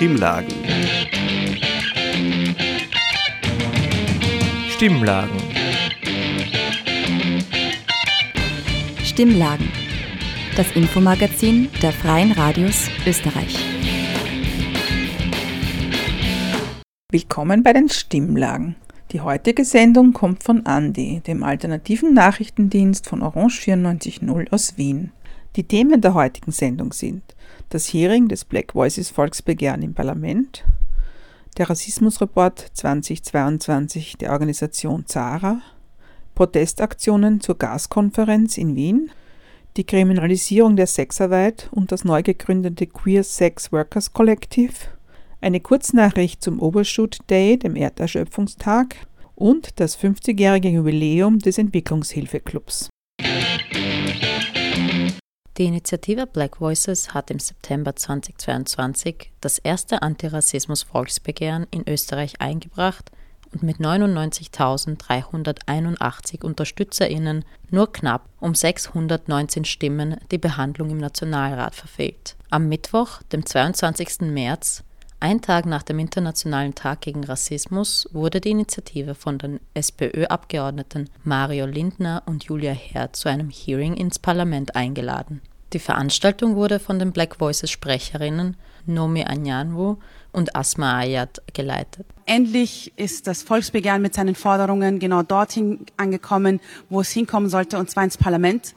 Stimmlagen. Stimmlagen. Stimmlagen. Das Infomagazin der Freien Radios Österreich. Willkommen bei den Stimmlagen. Die heutige Sendung kommt von Andi, dem alternativen Nachrichtendienst von Orange 94.0 aus Wien. Die Themen der heutigen Sendung sind das Hearing des Black Voices Volksbegehren im Parlament, der Rassismusreport 2022 der Organisation ZARA, Protestaktionen zur Gaskonferenz in Wien, die Kriminalisierung der Sexarbeit und das neu gegründete Queer Sex Workers Collective, eine Kurznachricht zum Overshoot Day, dem Erderschöpfungstag, und das 50-jährige Jubiläum des Entwicklungshilfeclubs. Die Initiative Black Voices hat im September 2022 das erste Antirassismus-Volksbegehren in Österreich eingebracht und mit 99.381 UnterstützerInnen nur knapp um 619 Stimmen die Behandlung im Nationalrat verfehlt. Am Mittwoch, dem 22. März, ein Tag nach dem Internationalen Tag gegen Rassismus, wurde die Initiative von den SPÖ-Abgeordneten Mario Lindner und Julia Herr zu einem Hearing ins Parlament eingeladen. Die Veranstaltung wurde von den Black Voices Sprecherinnen Nomi Anyanwu und Asma Ayat geleitet. Endlich ist das Volksbegehren mit seinen Forderungen genau dorthin angekommen, wo es hinkommen sollte, und zwar ins Parlament.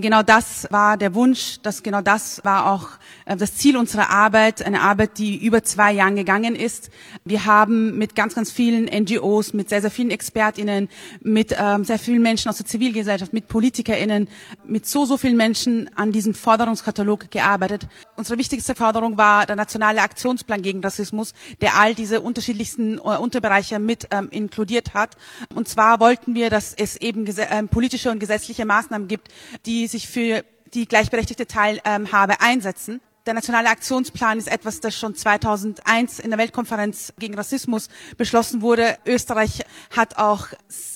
Genau das war der Wunsch, dass genau das war auch äh, das Ziel unserer Arbeit, eine Arbeit, die über zwei Jahren gegangen ist. Wir haben mit ganz, ganz vielen NGOs, mit sehr, sehr vielen ExpertInnen, mit ähm, sehr vielen Menschen aus der Zivilgesellschaft, mit PolitikerInnen, mit so, so vielen Menschen an diesem Forderungskatalog gearbeitet. Unsere wichtigste Forderung war der nationale Aktionsplan gegen Rassismus, der all diese unterschiedlichsten äh, Unterbereiche mit ähm, inkludiert hat. Und zwar wollten wir, dass es eben äh, politische und gesetzliche Maßnahmen gibt, die die sich für die gleichberechtigte Teilhabe einsetzen. Der nationale Aktionsplan ist etwas, das schon 2001 in der Weltkonferenz gegen Rassismus beschlossen wurde. Österreich hat auch,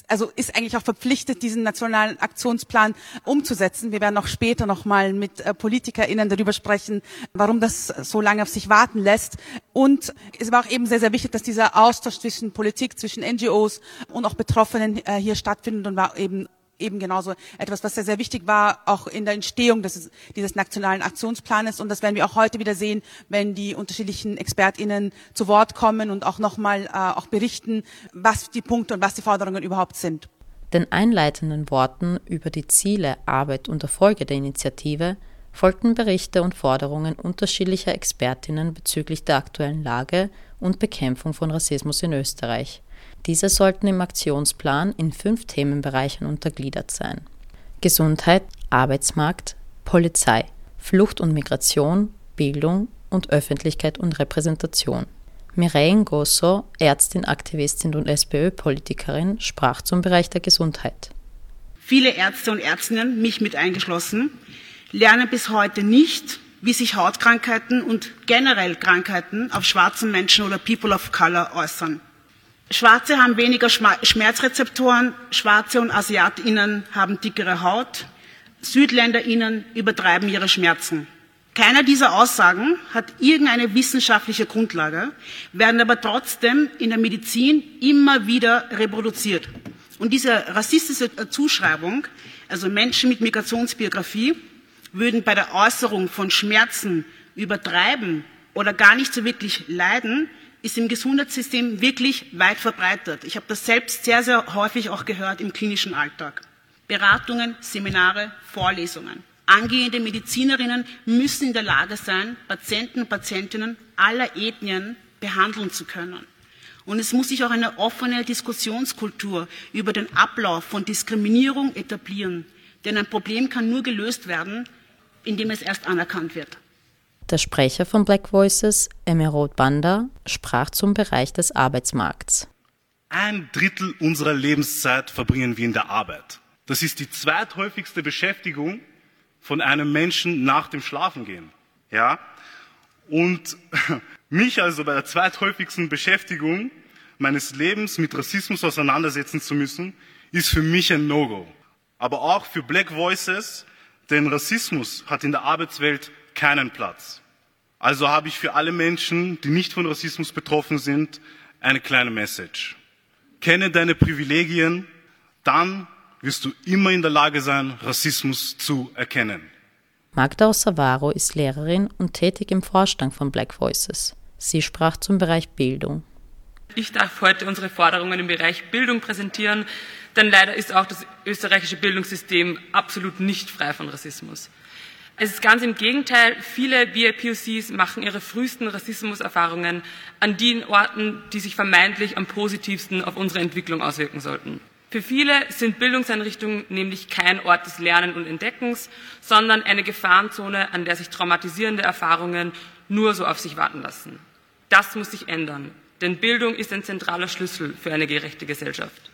also ist eigentlich auch verpflichtet, diesen nationalen Aktionsplan umzusetzen. Wir werden auch später noch mal mit äh, PolitikerInnen darüber sprechen, warum das so lange auf sich warten lässt. Und es war auch eben sehr, sehr wichtig, dass dieser Austausch zwischen Politik, zwischen NGOs und auch Betroffenen äh, hier stattfindet und war eben eben genauso etwas, was sehr, sehr wichtig war, auch in der Entstehung des, dieses nationalen Aktionsplanes. Und das werden wir auch heute wieder sehen, wenn die unterschiedlichen ExpertInnen zu Wort kommen und auch nochmal äh, auch berichten, was die Punkte und was die Forderungen überhaupt sind. Den einleitenden Worten über die Ziele, Arbeit und Erfolge der Initiative folgten Berichte und Forderungen unterschiedlicher Expertinnen bezüglich der aktuellen Lage und Bekämpfung von Rassismus in Österreich. Diese sollten im Aktionsplan in fünf Themenbereichen untergliedert sein. Gesundheit, Arbeitsmarkt, Polizei, Flucht und Migration, Bildung und Öffentlichkeit und Repräsentation. Mireille Ngosso, Ärztin, Aktivistin und SPÖ-Politikerin, sprach zum Bereich der Gesundheit. Viele Ärzte und Ärztinnen, mich mit eingeschlossen, lernen bis heute nicht, wie sich Hautkrankheiten und generell Krankheiten auf schwarzen Menschen oder People of Color äußern. Schwarze haben weniger Schmerzrezeptoren, Schwarze und Asiatinnen haben dickere Haut, Südländerinnen übertreiben ihre Schmerzen. Keiner dieser Aussagen hat irgendeine wissenschaftliche Grundlage, werden aber trotzdem in der Medizin immer wieder reproduziert. Und diese rassistische Zuschreibung, also Menschen mit Migrationsbiografie, würden bei der Äußerung von Schmerzen übertreiben oder gar nicht so wirklich leiden, ist im Gesundheitssystem wirklich weit verbreitet. Ich habe das selbst sehr, sehr häufig auch gehört im klinischen Alltag. Beratungen, Seminare, Vorlesungen. Angehende Medizinerinnen müssen in der Lage sein, Patienten und Patientinnen aller Ethnien behandeln zu können. Und es muss sich auch eine offene Diskussionskultur über den Ablauf von Diskriminierung etablieren. Denn ein Problem kann nur gelöst werden, indem es erst anerkannt wird. Der Sprecher von Black Voices, Emerald Banda, sprach zum Bereich des Arbeitsmarkts. Ein Drittel unserer Lebenszeit verbringen wir in der Arbeit. Das ist die zweithäufigste Beschäftigung von einem Menschen nach dem Schlafengehen. Ja? Und mich also bei der zweithäufigsten Beschäftigung meines Lebens mit Rassismus auseinandersetzen zu müssen, ist für mich ein No-Go. Aber auch für Black Voices, denn Rassismus hat in der Arbeitswelt keinen Platz. Also habe ich für alle Menschen, die nicht von Rassismus betroffen sind, eine kleine Message. Kenne deine Privilegien, dann wirst du immer in der Lage sein, Rassismus zu erkennen. Magda Ossavaro ist Lehrerin und tätig im Vorstand von Black Voices. Sie sprach zum Bereich Bildung. Ich darf heute unsere Forderungen im Bereich Bildung präsentieren, denn leider ist auch das österreichische Bildungssystem absolut nicht frei von Rassismus. Es ist ganz im Gegenteil, viele VIPOCs machen ihre frühesten Rassismuserfahrungen an den Orten, die sich vermeintlich am positivsten auf unsere Entwicklung auswirken sollten. Für viele sind Bildungseinrichtungen nämlich kein Ort des Lernens und Entdeckens, sondern eine Gefahrenzone, an der sich traumatisierende Erfahrungen nur so auf sich warten lassen. Das muss sich ändern, denn Bildung ist ein zentraler Schlüssel für eine gerechte Gesellschaft.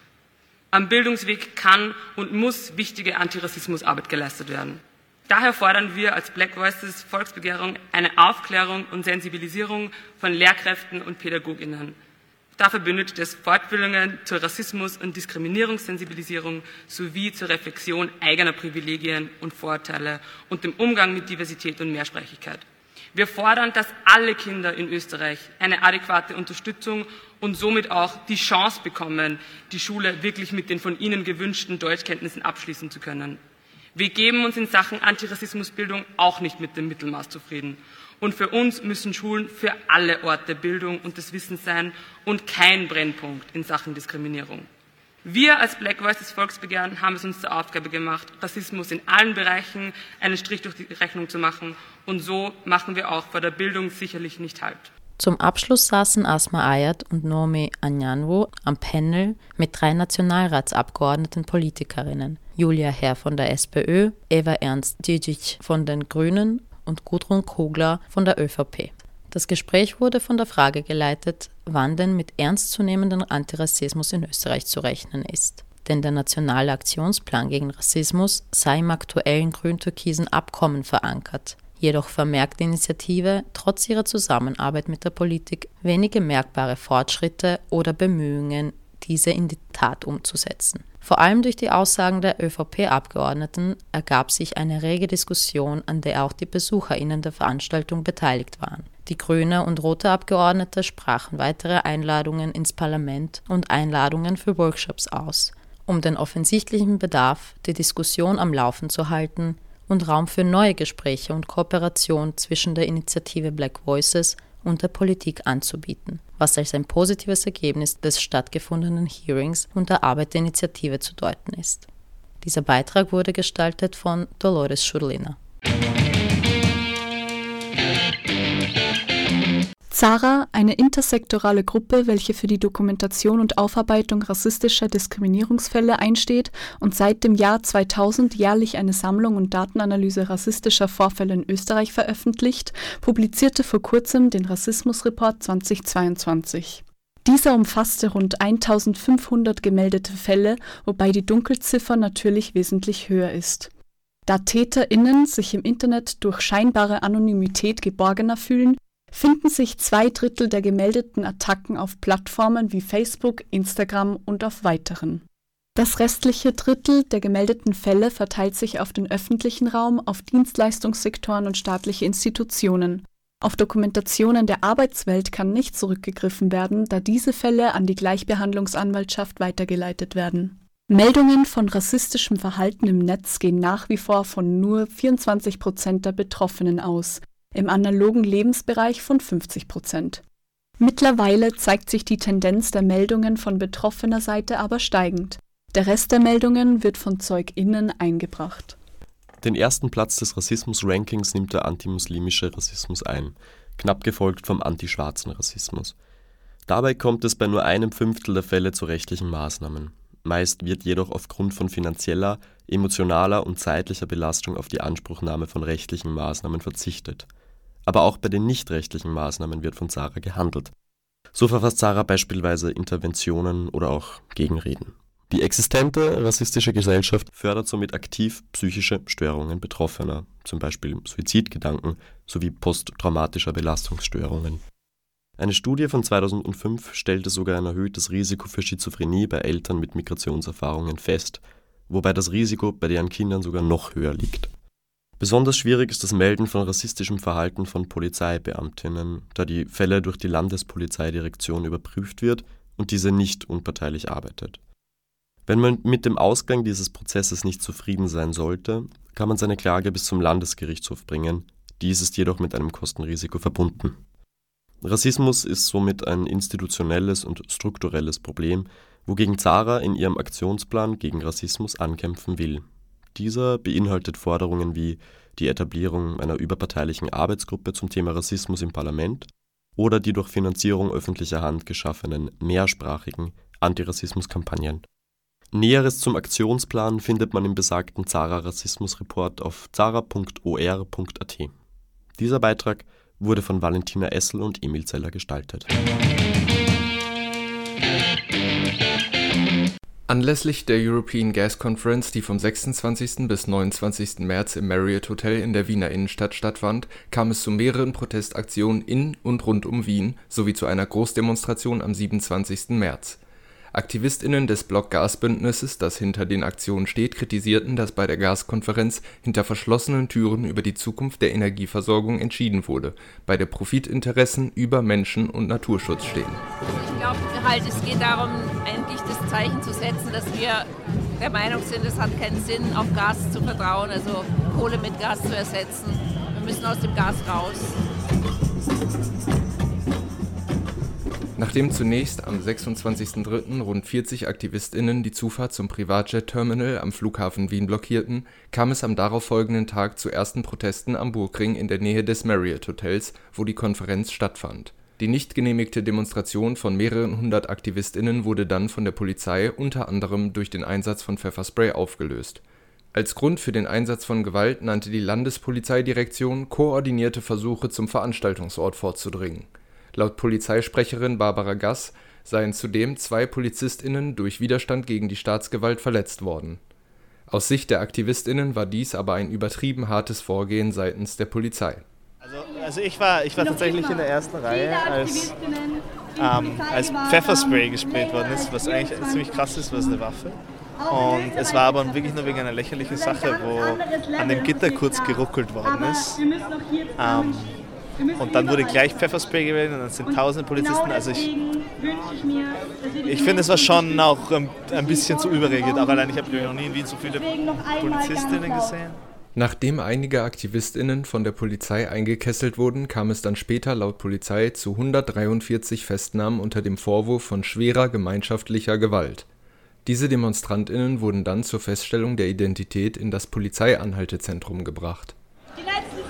Am Bildungsweg kann und muss wichtige Antirassismusarbeit geleistet werden. Daher fordern wir als Black Voices Volksbegehrung eine Aufklärung und Sensibilisierung von Lehrkräften und Pädagoginnen. Dafür benötigt es Fortbildungen zur Rassismus- und Diskriminierungssensibilisierung sowie zur Reflexion eigener Privilegien und Vorteile und dem Umgang mit Diversität und Mehrsprachigkeit. Wir fordern, dass alle Kinder in Österreich eine adäquate Unterstützung und somit auch die Chance bekommen, die Schule wirklich mit den von ihnen gewünschten Deutschkenntnissen abschließen zu können. Wir geben uns in Sachen Antirassismusbildung auch nicht mit dem Mittelmaß zufrieden. Und für uns müssen Schulen für alle Orte Bildung und des Wissens sein und kein Brennpunkt in Sachen Diskriminierung. Wir als Black Voices Volksbegehren haben es uns zur Aufgabe gemacht, Rassismus in allen Bereichen einen Strich durch die Rechnung zu machen. Und so machen wir auch vor der Bildung sicherlich nicht Halt. Zum Abschluss saßen Asma Ayat und Nomi Anyanwu am Panel mit drei Nationalratsabgeordneten Politikerinnen. Julia Herr von der SPÖ, Eva Ernst Djidzic von den Grünen und Gudrun Kogler von der ÖVP. Das Gespräch wurde von der Frage geleitet, wann denn mit ernstzunehmendem Antirassismus in Österreich zu rechnen ist. Denn der Nationale Aktionsplan gegen Rassismus sei im aktuellen grün-türkisen Abkommen verankert jedoch vermerkt die Initiative trotz ihrer Zusammenarbeit mit der Politik wenige merkbare Fortschritte oder Bemühungen, diese in die Tat umzusetzen. Vor allem durch die Aussagen der ÖVP-Abgeordneten ergab sich eine rege Diskussion, an der auch die BesucherInnen der Veranstaltung beteiligt waren. Die grüne und rote Abgeordnete sprachen weitere Einladungen ins Parlament und Einladungen für Workshops aus, um den offensichtlichen Bedarf, die Diskussion am Laufen zu halten, und Raum für neue Gespräche und Kooperation zwischen der Initiative Black Voices und der Politik anzubieten, was als ein positives Ergebnis des stattgefundenen Hearings und der Arbeit der Initiative zu deuten ist. Dieser Beitrag wurde gestaltet von Dolores Schurlina. ZARA, eine intersektorale Gruppe, welche für die Dokumentation und Aufarbeitung rassistischer Diskriminierungsfälle einsteht und seit dem Jahr 2000 jährlich eine Sammlung und Datenanalyse rassistischer Vorfälle in Österreich veröffentlicht, publizierte vor kurzem den Rassismusreport 2022. Dieser umfasste rund 1500 gemeldete Fälle, wobei die Dunkelziffer natürlich wesentlich höher ist. Da TäterInnen sich im Internet durch scheinbare Anonymität geborgener fühlen, finden sich zwei Drittel der gemeldeten Attacken auf Plattformen wie Facebook, Instagram und auf weiteren. Das restliche Drittel der gemeldeten Fälle verteilt sich auf den öffentlichen Raum, auf Dienstleistungssektoren und staatliche Institutionen. Auf Dokumentationen der Arbeitswelt kann nicht zurückgegriffen werden, da diese Fälle an die Gleichbehandlungsanwaltschaft weitergeleitet werden. Meldungen von rassistischem Verhalten im Netz gehen nach wie vor von nur 24 Prozent der Betroffenen aus, im analogen Lebensbereich von 50 Prozent. Mittlerweile zeigt sich die Tendenz der Meldungen von betroffener Seite aber steigend. Der Rest der Meldungen wird von ZeugInnen eingebracht. Den ersten Platz des Rassismus-Rankings nimmt der antimuslimische Rassismus ein, knapp gefolgt vom antischwarzen Rassismus. Dabei kommt es bei nur einem Fünftel der Fälle zu rechtlichen Maßnahmen. Meist wird jedoch aufgrund von finanzieller, emotionaler und zeitlicher Belastung auf die Anspruchnahme von rechtlichen Maßnahmen verzichtet aber auch bei den nichtrechtlichen Maßnahmen wird von Sarah gehandelt. So verfasst Sarah beispielsweise Interventionen oder auch Gegenreden. Die existente rassistische Gesellschaft fördert somit aktiv psychische Störungen Betroffener, zum Beispiel Suizidgedanken sowie posttraumatischer Belastungsstörungen. Eine Studie von 2005 stellte sogar ein erhöhtes Risiko für Schizophrenie bei Eltern mit Migrationserfahrungen fest, wobei das Risiko bei deren Kindern sogar noch höher liegt Besonders schwierig ist das Melden von rassistischem Verhalten von Polizeibeamtinnen, da die Fälle durch die Landespolizeidirektion überprüft wird und diese nicht unparteilich arbeitet. Wenn man mit dem Ausgang dieses Prozesses nicht zufrieden sein sollte, kann man seine Klage bis zum Landesgerichtshof bringen, dies ist jedoch mit einem Kostenrisiko verbunden. Rassismus ist somit ein institutionelles und strukturelles Problem, wogegen Zara in ihrem Aktionsplan gegen Rassismus ankämpfen will. Dieser beinhaltet Forderungen wie die Etablierung einer überparteilichen Arbeitsgruppe zum Thema Rassismus im Parlament oder die durch Finanzierung öffentlicher Hand geschaffenen mehrsprachigen Antirassismuskampagnen. Näheres zum Aktionsplan findet man im besagten Zara Rassismus Report auf zara.or.at. Dieser Beitrag wurde von Valentina Essel und Emil Zeller gestaltet. Anlässlich der European Gas Conference, die vom 26. bis 29. März im Marriott Hotel in der Wiener Innenstadt stattfand, kam es zu mehreren Protestaktionen in und rund um Wien sowie zu einer Großdemonstration am 27. März AktivistInnen des Block-Gas-Bündnisses, das hinter den Aktionen steht, kritisierten, dass bei der Gaskonferenz hinter verschlossenen Türen über die Zukunft der Energieversorgung entschieden wurde, bei der Profitinteressen über Menschen und Naturschutz stehen. Ich glaube halt, es geht darum, endlich das Zeichen zu setzen, dass wir der Meinung sind, es hat keinen Sinn, auf Gas zu vertrauen, also Kohle mit Gas zu ersetzen. Wir müssen aus dem Gas raus. Nachdem zunächst am 26.03. rund 40 AktivistInnen die Zufahrt zum Privatjet-Terminal am Flughafen Wien blockierten, kam es am darauffolgenden Tag zu ersten Protesten am Burgring in der Nähe des Marriott-Hotels, wo die Konferenz stattfand. Die nicht genehmigte Demonstration von mehreren hundert AktivistInnen wurde dann von der Polizei unter anderem durch den Einsatz von Pfefferspray aufgelöst. Als Grund für den Einsatz von Gewalt nannte die Landespolizeidirektion koordinierte Versuche zum Veranstaltungsort vorzudringen Laut Polizeisprecherin Barbara Gass seien zudem zwei PolizistInnen durch Widerstand gegen die Staatsgewalt verletzt worden. Aus Sicht der AktivistInnen war dies aber ein übertrieben hartes Vorgehen seitens der Polizei. Also, also ich war, ich war tatsächlich in der ersten Reihe, als, ähm, als Pfefferspray gesprayt worden ist, was eigentlich ziemlich krass ist, was eine Waffe. Und es war aber wirklich nur wegen einer lächerlichen Sache, wo an dem Gitter kurz geruckelt worden ist. Ähm, und dann wurde gleich Pfefferspray gewählt und dann sind tausende Polizisten. Also ich, ich finde, es war schon auch ein bisschen zu überreagiert. Auch allein, ich habe noch nie in Wien so viele Polizistinnen gesehen. Nachdem einige AktivistInnen von der Polizei eingekesselt wurden, kam es dann später laut Polizei zu 143 Festnahmen unter dem Vorwurf von schwerer gemeinschaftlicher Gewalt. Diese DemonstrantInnen wurden dann zur Feststellung der Identität in das Polizeianhaltezentrum gebracht. Die letzten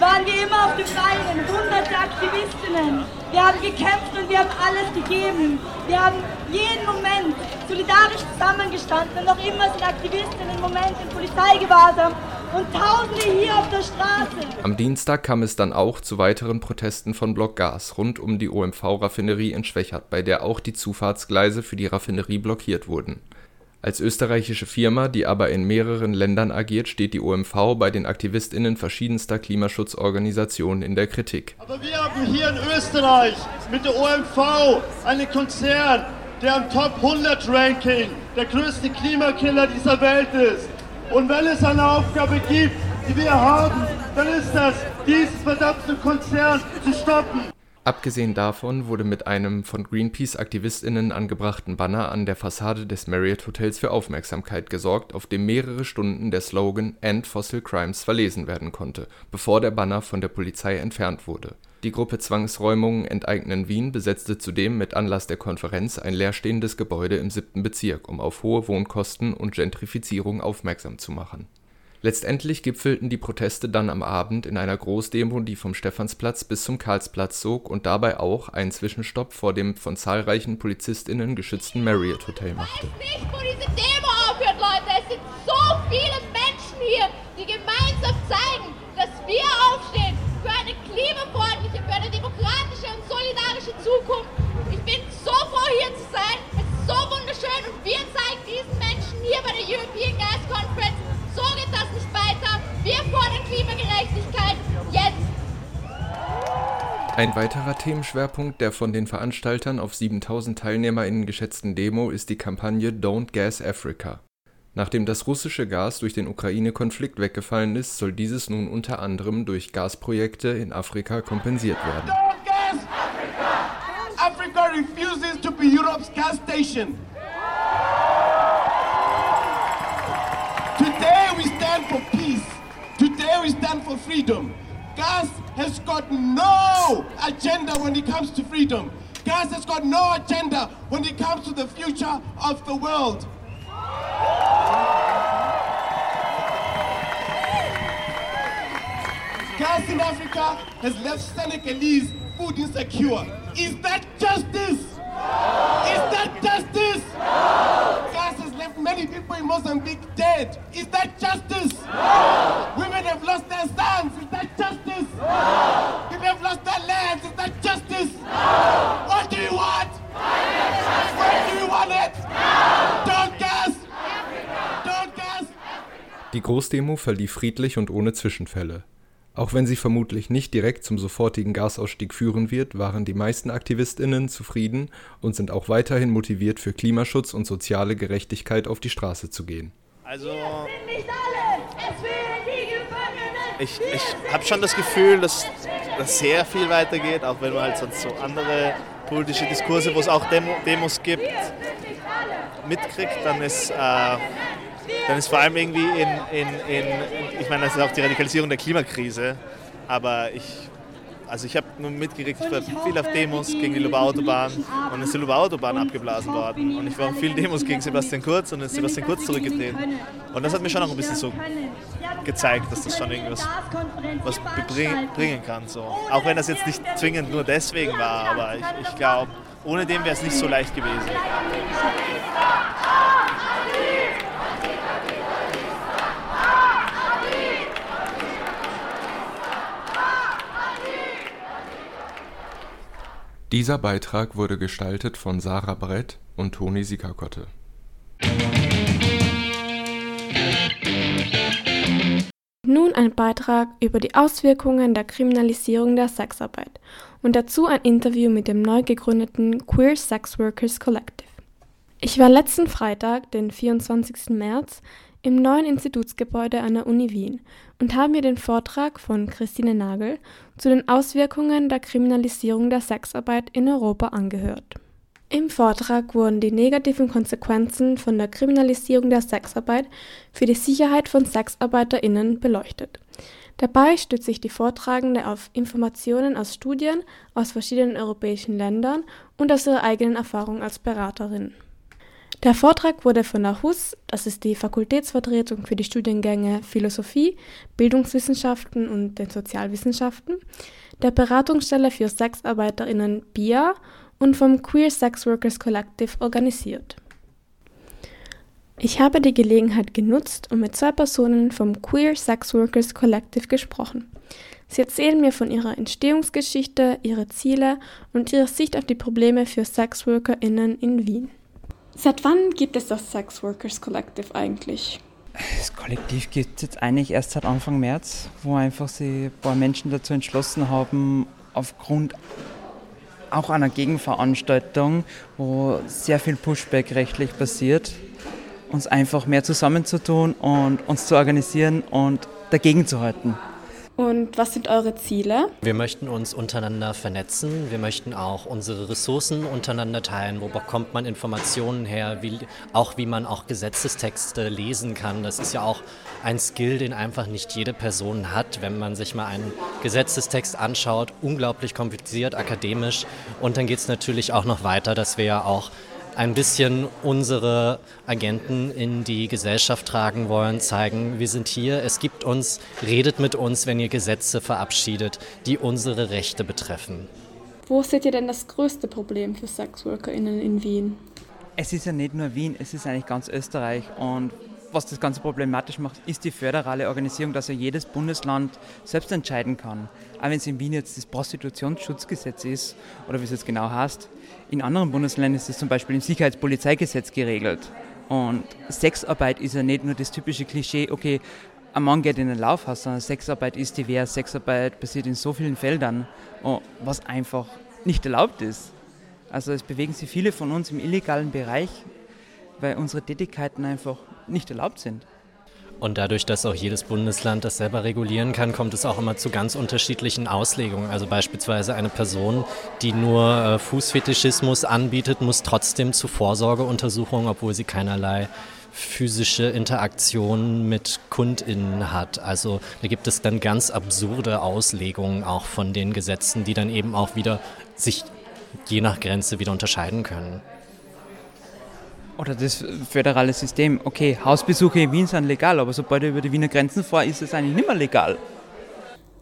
waren wir immer auf den Beinen, hunderte Aktivistinnen. Wir haben gekämpft und wir haben alles gegeben. Wir haben jeden Moment solidarisch zusammengestanden und noch immer sind Aktivistinnen im Moment in Polizeigewahrsam und Tausende hier auf der Straße. Am Dienstag kam es dann auch zu weiteren Protesten von Block Gas rund um die OMV-Raffinerie in Schwächert, bei der auch die Zufahrtsgleise für die Raffinerie blockiert wurden. Als österreichische Firma, die aber in mehreren Ländern agiert, steht die OMV bei den AktivistInnen verschiedenster Klimaschutzorganisationen in der Kritik. Aber wir haben hier in Österreich mit der OMV einen Konzern, der am Top 100 Ranking der größte Klimakiller dieser Welt ist. Und wenn es eine Aufgabe gibt, die wir haben, dann ist das, diesen verdammten Konzern zu stoppen. Abgesehen davon wurde mit einem von Greenpeace-AktivistInnen angebrachten Banner an der Fassade des Marriott Hotels für Aufmerksamkeit gesorgt, auf dem mehrere Stunden der Slogan End Fossil Crimes verlesen werden konnte, bevor der Banner von der Polizei entfernt wurde. Die Gruppe Zwangsräumungen enteignen Wien besetzte zudem mit Anlass der Konferenz ein leerstehendes Gebäude im siebten Bezirk, um auf hohe Wohnkosten und Gentrifizierung aufmerksam zu machen Letztendlich gipfelten die Proteste dann am Abend in einer Großdemo, die vom Stephansplatz bis zum Karlsplatz zog und dabei auch einen Zwischenstopp vor dem von zahlreichen PolizistInnen geschützten Marriott Hotel machte. Ich weiß nicht, wo diese Demo aufhört, Leute. Es sind so viele Menschen hier, die gemeinsam zeigen, dass wir aufstehen für eine klimafreundliche, für eine demokratische und solidarische Zukunft. Ich bin so froh, hier zu sein. Es ist so wunderschön und wir zeigen diesen Menschen hier bei der European Gas Conference, so weiter. Wir fordern Klimagerechtigkeit jetzt. Ein weiterer Themenschwerpunkt der von den Veranstaltern auf 7000 TeilnehmerInnen geschätzten Demo ist die Kampagne Don't Gas Africa. Nachdem das russische Gas durch den Ukraine-Konflikt weggefallen ist, soll dieses nun unter anderem durch Gasprojekte in Afrika kompensiert werden. Africa refuses to be Europe's gas station. Today we stand for freedom. Gas has got no agenda when it comes to freedom. Gas has got no agenda when it comes to the future of the world. Gas in Africa has left Senegalese food insecure. Is that justice? Is that justice? Many people in Mozambique dead. Is that justice? Women have lost their sons. Is that justice? People have lost their lands. Is that justice? What do you want? Where do you want it? Don't gas! Don't gas! Die Großdemo verlief friedlich und ohne Zwischenfälle. Auch wenn sie vermutlich nicht direkt zum sofortigen Gasausstieg führen wird, waren die meisten Aktivistinnen zufrieden und sind auch weiterhin motiviert, für Klimaschutz und soziale Gerechtigkeit auf die Straße zu gehen. Also ich, ich habe schon das Gefühl, dass, dass sehr viel weitergeht, auch wenn man halt sonst so andere politische Diskurse, wo es auch Demo, Demos gibt, mitkriegt, dann ist, äh, dann ist vor allem irgendwie in, in, in, ich meine, das ist auch die Radikalisierung der Klimakrise, aber ich, also ich habe nur mitgekriegt, ich war viel auf Demos gegen die Lubau-Autobahn und ist die Lubau-Autobahn abgeblasen worden. Und ich war auf vielen Demos gegen Sebastian Kurz und ist Sebastian Kurz zurückgetreten. und das hat mir schon auch ein bisschen so gezeigt, dass das schon irgendwas was bringen kann. So. Auch wenn das jetzt nicht zwingend nur deswegen war, aber ich, ich glaube, ohne dem wäre es nicht so leicht gewesen. Dieser Beitrag wurde gestaltet von Sarah Brett und Toni Sikakotte. Nun ein Beitrag über die Auswirkungen der Kriminalisierung der Sexarbeit und dazu ein Interview mit dem neu gegründeten Queer Sex Workers Collective. Ich war letzten Freitag, den 24. März, im neuen Institutsgebäude an der Uni Wien und habe mir den Vortrag von Christine Nagel zu den Auswirkungen der Kriminalisierung der Sexarbeit in Europa angehört. Im Vortrag wurden die negativen Konsequenzen von der Kriminalisierung der Sexarbeit für die Sicherheit von Sexarbeiterinnen beleuchtet. Dabei stützt sich die Vortragende auf Informationen aus Studien aus verschiedenen europäischen Ländern und aus ihrer eigenen Erfahrung als Beraterin. Der Vortrag wurde von der HUS, das ist die Fakultätsvertretung für die Studiengänge Philosophie, Bildungswissenschaften und den Sozialwissenschaften, der Beratungsstelle für Sexarbeiterinnen BIA und vom Queer Sex Workers Collective organisiert. Ich habe die Gelegenheit genutzt und mit zwei Personen vom Queer Sex Workers Collective gesprochen. Sie erzählen mir von ihrer Entstehungsgeschichte, ihre Ziele und ihre Sicht auf die Probleme für Sexworkerinnen in Wien. Seit wann gibt es das Sex Workers Collective eigentlich? Das Kollektiv gibt es jetzt eigentlich erst seit Anfang März, wo einfach sich ein paar Menschen dazu entschlossen haben, aufgrund auch einer Gegenveranstaltung, wo sehr viel Pushback rechtlich passiert, uns einfach mehr zusammenzutun und uns zu organisieren und dagegen zu halten. Und was sind eure Ziele? Wir möchten uns untereinander vernetzen. Wir möchten auch unsere Ressourcen untereinander teilen. Wo bekommt man Informationen her? Wie, auch wie man auch Gesetzestexte lesen kann. Das ist ja auch ein Skill, den einfach nicht jede Person hat, wenn man sich mal einen Gesetzestext anschaut. Unglaublich kompliziert, akademisch. Und dann geht es natürlich auch noch weiter, dass wir ja auch ein bisschen unsere Agenten in die Gesellschaft tragen wollen, zeigen, wir sind hier, es gibt uns, redet mit uns, wenn ihr Gesetze verabschiedet, die unsere Rechte betreffen. Wo seht ihr denn das größte Problem für SexworkerInnen in Wien? Es ist ja nicht nur Wien, es ist eigentlich ganz Österreich und was das Ganze problematisch macht, ist die föderale Organisierung, dass ja jedes Bundesland selbst entscheiden kann. Auch wenn es in Wien jetzt das Prostitutionsschutzgesetz ist, oder wie es jetzt genau heißt, in anderen Bundesländern ist es zum Beispiel im Sicherheitspolizeigesetz geregelt. Und Sexarbeit ist ja nicht nur das typische Klischee, okay, ein Mann geht in den Laufhaus, sondern Sexarbeit ist divers, Sexarbeit passiert in so vielen Feldern, was einfach nicht erlaubt ist. Also es bewegen sich viele von uns im illegalen Bereich, weil unsere Tätigkeiten einfach nicht erlaubt sind. Und dadurch, dass auch jedes Bundesland das selber regulieren kann, kommt es auch immer zu ganz unterschiedlichen Auslegungen. Also beispielsweise eine Person, die nur äh, Fußfetischismus anbietet, muss trotzdem zu Vorsorgeuntersuchungen, obwohl sie keinerlei physische Interaktion mit KundInnen hat. Also da gibt es dann ganz absurde Auslegungen auch von den Gesetzen, die dann eben auch wieder sich je nach Grenze wieder unterscheiden können. Oder das föderale System. Okay, Hausbesuche in Wien sind legal, aber sobald er über die Wiener Grenzen fährt, ist es eigentlich nicht mehr legal.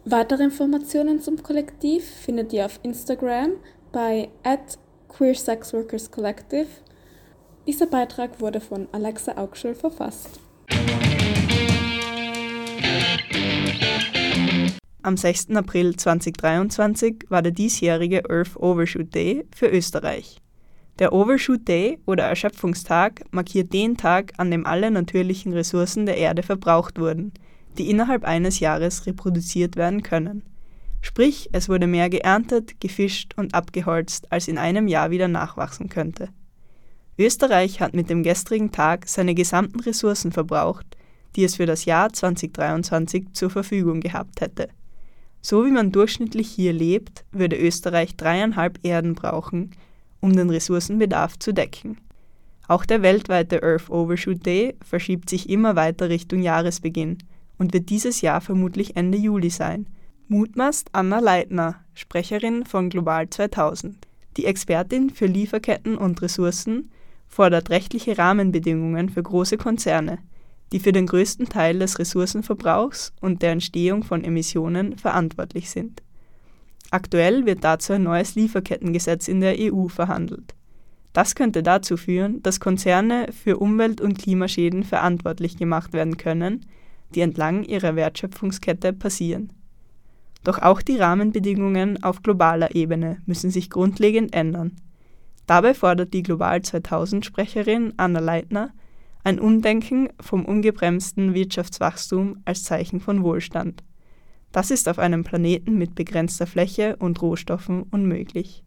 Weitere Informationen zum Kollektiv findet ihr auf Instagram bei @queersexworkerscollective. Dieser Beitrag wurde von Alexa Augschul verfasst. Am 6. April 2023 war der diesjährige Earth Overshoot Day für Österreich. Der Overshoot Day oder Erschöpfungstag markiert den Tag, an dem alle natürlichen Ressourcen der Erde verbraucht wurden, die innerhalb eines Jahres reproduziert werden können. Sprich, es wurde mehr geerntet, gefischt und abgeholzt, als in einem Jahr wieder nachwachsen könnte. Österreich hat mit dem gestrigen Tag seine gesamten Ressourcen verbraucht, die es für das Jahr 2023 zur Verfügung gehabt hätte. So wie man durchschnittlich hier lebt, würde Österreich dreieinhalb Erden brauchen, um den Ressourcenbedarf zu decken. Auch der weltweite Earth Overshoot Day verschiebt sich immer weiter Richtung Jahresbeginn und wird dieses Jahr vermutlich Ende Juli sein. Mutmaßt Anna Leitner, Sprecherin von Global 2000. Die Expertin für Lieferketten und Ressourcen fordert rechtliche Rahmenbedingungen für große Konzerne, die für den größten Teil des Ressourcenverbrauchs und der Entstehung von Emissionen verantwortlich sind. Aktuell wird dazu ein neues Lieferkettengesetz in der EU verhandelt. Das könnte dazu führen, dass Konzerne für Umwelt- und Klimaschäden verantwortlich gemacht werden können, die entlang ihrer Wertschöpfungskette passieren. Doch auch die Rahmenbedingungen auf globaler Ebene müssen sich grundlegend ändern. Dabei fordert die Global 2000 Sprecherin Anna Leitner ein Umdenken vom ungebremsten Wirtschaftswachstum als Zeichen von Wohlstand. Das ist auf einem Planeten mit begrenzter Fläche und Rohstoffen unmöglich.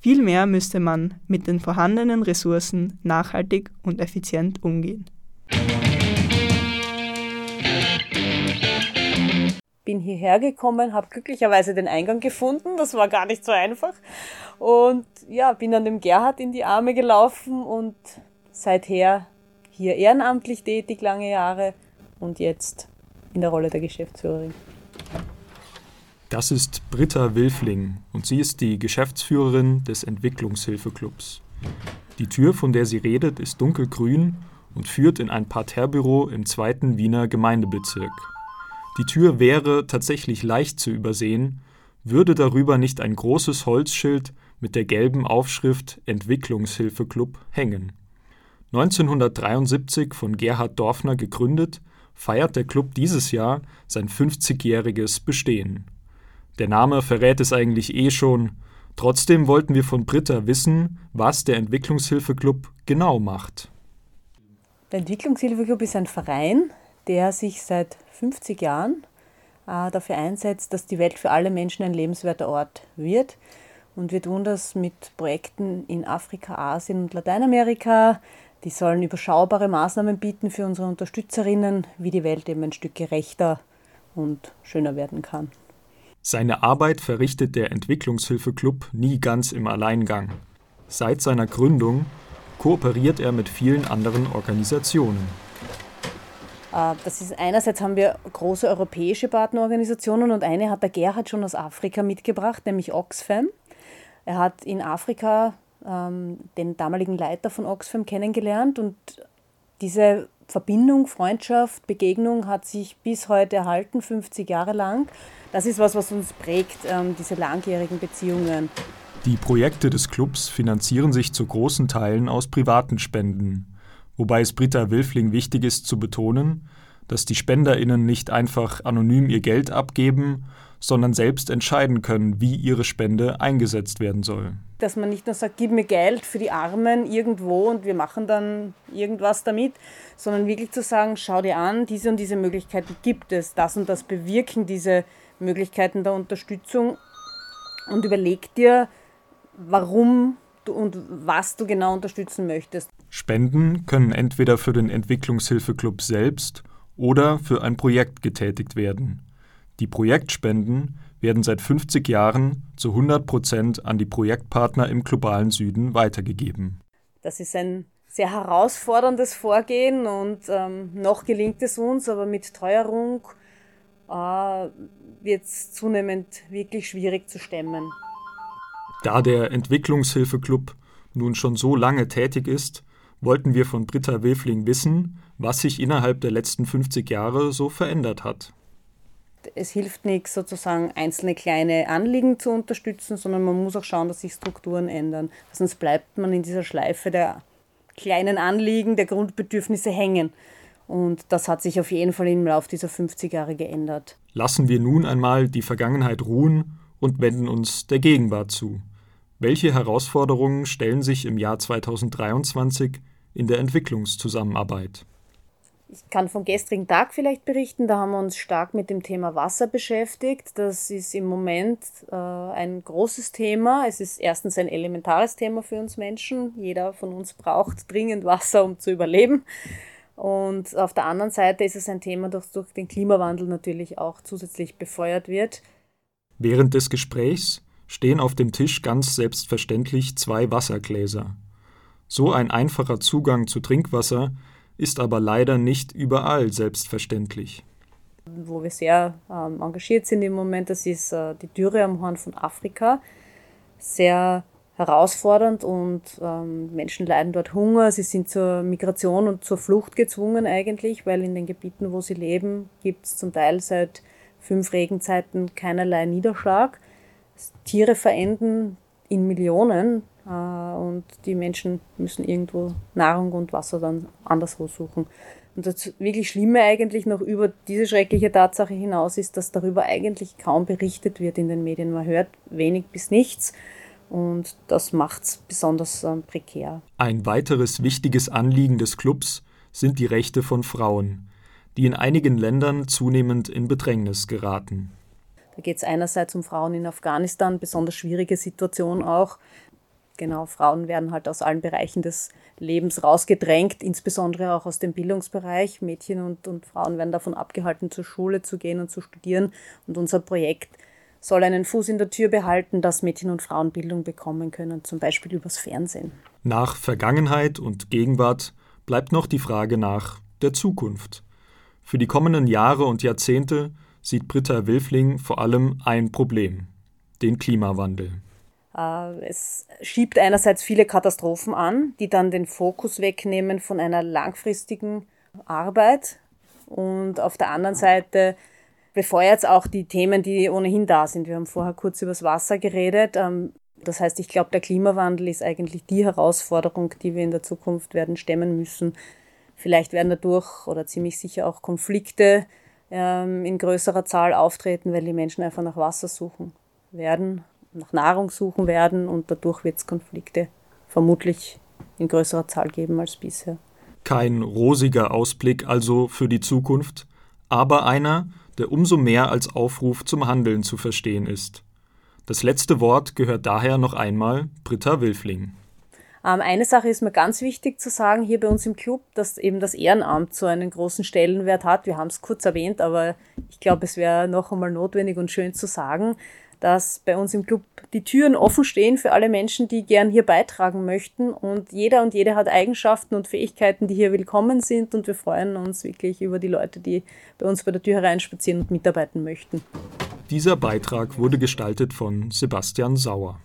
Vielmehr müsste man mit den vorhandenen Ressourcen nachhaltig und effizient umgehen. Bin hierher gekommen, habe glücklicherweise den Eingang gefunden, das war gar nicht so einfach. Und ja, bin dann dem Gerhard in die Arme gelaufen und seither hier ehrenamtlich tätig lange Jahre und jetzt in der Rolle der Geschäftsführerin. Das ist Britta Wilfling und sie ist die Geschäftsführerin des Entwicklungshilfeclubs. Die Tür, von der sie redet, ist dunkelgrün und führt in ein Parterrebüro im zweiten Wiener Gemeindebezirk. Die Tür wäre tatsächlich leicht zu übersehen, würde darüber nicht ein großes Holzschild mit der gelben Aufschrift Entwicklungshilfeclub hängen. 1973 von Gerhard Dorfner gegründet, feiert der Club dieses Jahr sein 50-jähriges Bestehen. Der Name verrät es eigentlich eh schon. Trotzdem wollten wir von Britta wissen, was der Entwicklungshilfeclub genau macht. Der Entwicklungshilfeclub ist ein Verein, der sich seit 50 Jahren äh, dafür einsetzt, dass die Welt für alle Menschen ein lebenswerter Ort wird. Und wir tun das mit Projekten in Afrika, Asien und Lateinamerika. Die sollen überschaubare Maßnahmen bieten für unsere Unterstützerinnen, wie die Welt eben ein Stück gerechter und schöner werden kann. Seine Arbeit verrichtet der Entwicklungshilfeclub nie ganz im Alleingang. Seit seiner Gründung kooperiert er mit vielen anderen Organisationen. Äh, das ist einerseits haben wir große europäische Partnerorganisationen und eine hat der Gerhard schon aus Afrika mitgebracht, nämlich Oxfam. Er hat in Afrika ähm, den damaligen Leiter von Oxfam kennengelernt und diese Verbindung, Freundschaft, Begegnung hat sich bis heute erhalten, 50 Jahre lang. Das ist was, was uns prägt, ähm, diese langjährigen Beziehungen. Die Projekte des Clubs finanzieren sich zu großen Teilen aus privaten Spenden, wobei es Britta Wilfling wichtig ist zu betonen, dass die SpenderInnen nicht einfach anonym ihr Geld abgeben, sondern selbst entscheiden können, wie ihre Spende eingesetzt werden soll. Dass man nicht nur sagt, gib mir Geld für die Armen irgendwo und wir machen dann irgendwas damit, sondern wirklich zu sagen, schau dir an, diese und diese Möglichkeiten gibt es, das und das bewirken diese Möglichkeiten der Unterstützung und überleg dir, warum du und was du genau unterstützen möchtest. Spenden können entweder für den Entwicklungshilfeklub selbst oder für ein Projekt getätigt werden. Die Projektspenden werden seit 50 Jahren zu 100 Prozent an die Projektpartner im globalen Süden weitergegeben. Das ist ein sehr herausforderndes Vorgehen und ähm, noch gelingt es uns, aber mit Treuerung äh, wird es zunehmend wirklich schwierig zu stemmen. Da der Entwicklungshilfeklub nun schon so lange tätig ist, wollten wir von Britta Wilfling wissen, was sich innerhalb der letzten 50 Jahre so verändert hat. Es hilft nichts, sozusagen einzelne kleine Anliegen zu unterstützen, sondern man muss auch schauen, dass sich Strukturen ändern. Sonst bleibt man in dieser Schleife der kleinen Anliegen, der Grundbedürfnisse hängen. Und das hat sich auf jeden Fall im Laufe dieser 50 Jahre geändert. Lassen wir nun einmal die Vergangenheit ruhen und wenden uns der Gegenwart zu. Welche Herausforderungen stellen sich im Jahr 2023 in der Entwicklungszusammenarbeit? Ich kann vom gestrigen Tag vielleicht berichten. Da haben wir uns stark mit dem Thema Wasser beschäftigt. Das ist im Moment äh, ein großes Thema. Es ist erstens ein elementares Thema für uns Menschen. Jeder von uns braucht dringend Wasser, um zu überleben. Und auf der anderen Seite ist es ein Thema, das durch den Klimawandel natürlich auch zusätzlich befeuert wird. Während des Gesprächs stehen auf dem Tisch ganz selbstverständlich zwei Wassergläser. So ein einfacher Zugang zu Trinkwasser ist aber leider nicht überall selbstverständlich. Wo wir sehr ähm, engagiert sind im Moment, das ist äh, die Dürre am Horn von Afrika. Sehr herausfordernd und ähm, Menschen leiden dort Hunger. Sie sind zur Migration und zur Flucht gezwungen eigentlich, weil in den Gebieten, wo sie leben, gibt es zum Teil seit fünf Regenzeiten keinerlei Niederschlag. Tiere verenden in Millionen und die Menschen müssen irgendwo Nahrung und Wasser dann anderswo suchen. Und das wirklich Schlimme eigentlich noch über diese schreckliche Tatsache hinaus ist, dass darüber eigentlich kaum berichtet wird in den Medien. Man hört wenig bis nichts und das macht es besonders äh, prekär. Ein weiteres wichtiges Anliegen des Clubs sind die Rechte von Frauen, die in einigen Ländern zunehmend in Bedrängnis geraten. Da geht es einerseits um Frauen in Afghanistan, besonders schwierige Situation auch. Genau, Frauen werden halt aus allen Bereichen des Lebens rausgedrängt, insbesondere auch aus dem Bildungsbereich. Mädchen und, und Frauen werden davon abgehalten, zur Schule zu gehen und zu studieren. Und unser Projekt soll einen Fuß in der Tür behalten, dass Mädchen und Frauen Bildung bekommen können, zum Beispiel übers Fernsehen. Nach Vergangenheit und Gegenwart bleibt noch die Frage nach der Zukunft. Für die kommenden Jahre und Jahrzehnte sieht Britta Wilfling vor allem ein Problem, den Klimawandel. Äh, es schiebt einerseits viele Katastrophen an, die dann den Fokus wegnehmen von einer langfristigen Arbeit und auf der anderen Seite befeuert es auch die Themen, die ohnehin da sind. Wir haben vorher kurz über das Wasser geredet. Ähm, das heißt, ich glaube, der Klimawandel ist eigentlich die Herausforderung, die wir in der Zukunft werden stemmen müssen. Vielleicht werden dadurch oder ziemlich sicher auch Konflikte ähm, in größerer Zahl auftreten, weil die Menschen einfach nach Wasser suchen werden, nach Nahrung suchen werden und dadurch wird es Konflikte vermutlich in größerer Zahl geben als bisher. Kein rosiger Ausblick also für die Zukunft, aber einer, der umso mehr als Aufruf zum Handeln zu verstehen ist. Das letzte Wort gehört daher noch einmal Britta Wilfling. Ähm, eine Sache ist mir ganz wichtig zu sagen hier bei uns im Club, dass eben das Ehrenamt so einen großen Stellenwert hat. Wir haben es kurz erwähnt, aber ich glaube, es wäre noch einmal notwendig und schön zu sagen, dass bei uns im Club die Türen offen stehen für alle Menschen, die gern hier beitragen möchten. Und jeder und jede hat Eigenschaften und Fähigkeiten, die hier willkommen sind. Und wir freuen uns wirklich über die Leute, die bei uns bei der Tür hereinspazieren und mitarbeiten möchten. Dieser Beitrag wurde gestaltet von Sebastian Sauer.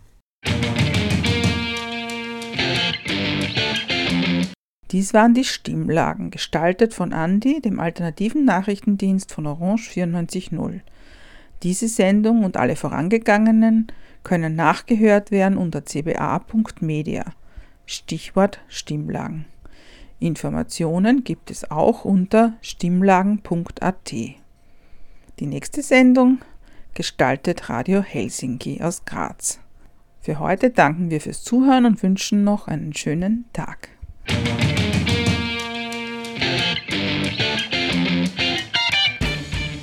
Dies waren die Stimmlagen, gestaltet von Andi, dem alternativen Nachrichtendienst von Orange 94.0. Diese Sendung und alle vorangegangenen können nachgehört werden unter cba.media. Stichwort Stimmlagen. Informationen gibt es auch unter stimmlagen.at. Die nächste Sendung gestaltet Radio Helsinki aus Graz. Für heute danken wir fürs Zuhören und wünschen noch einen schönen Tag.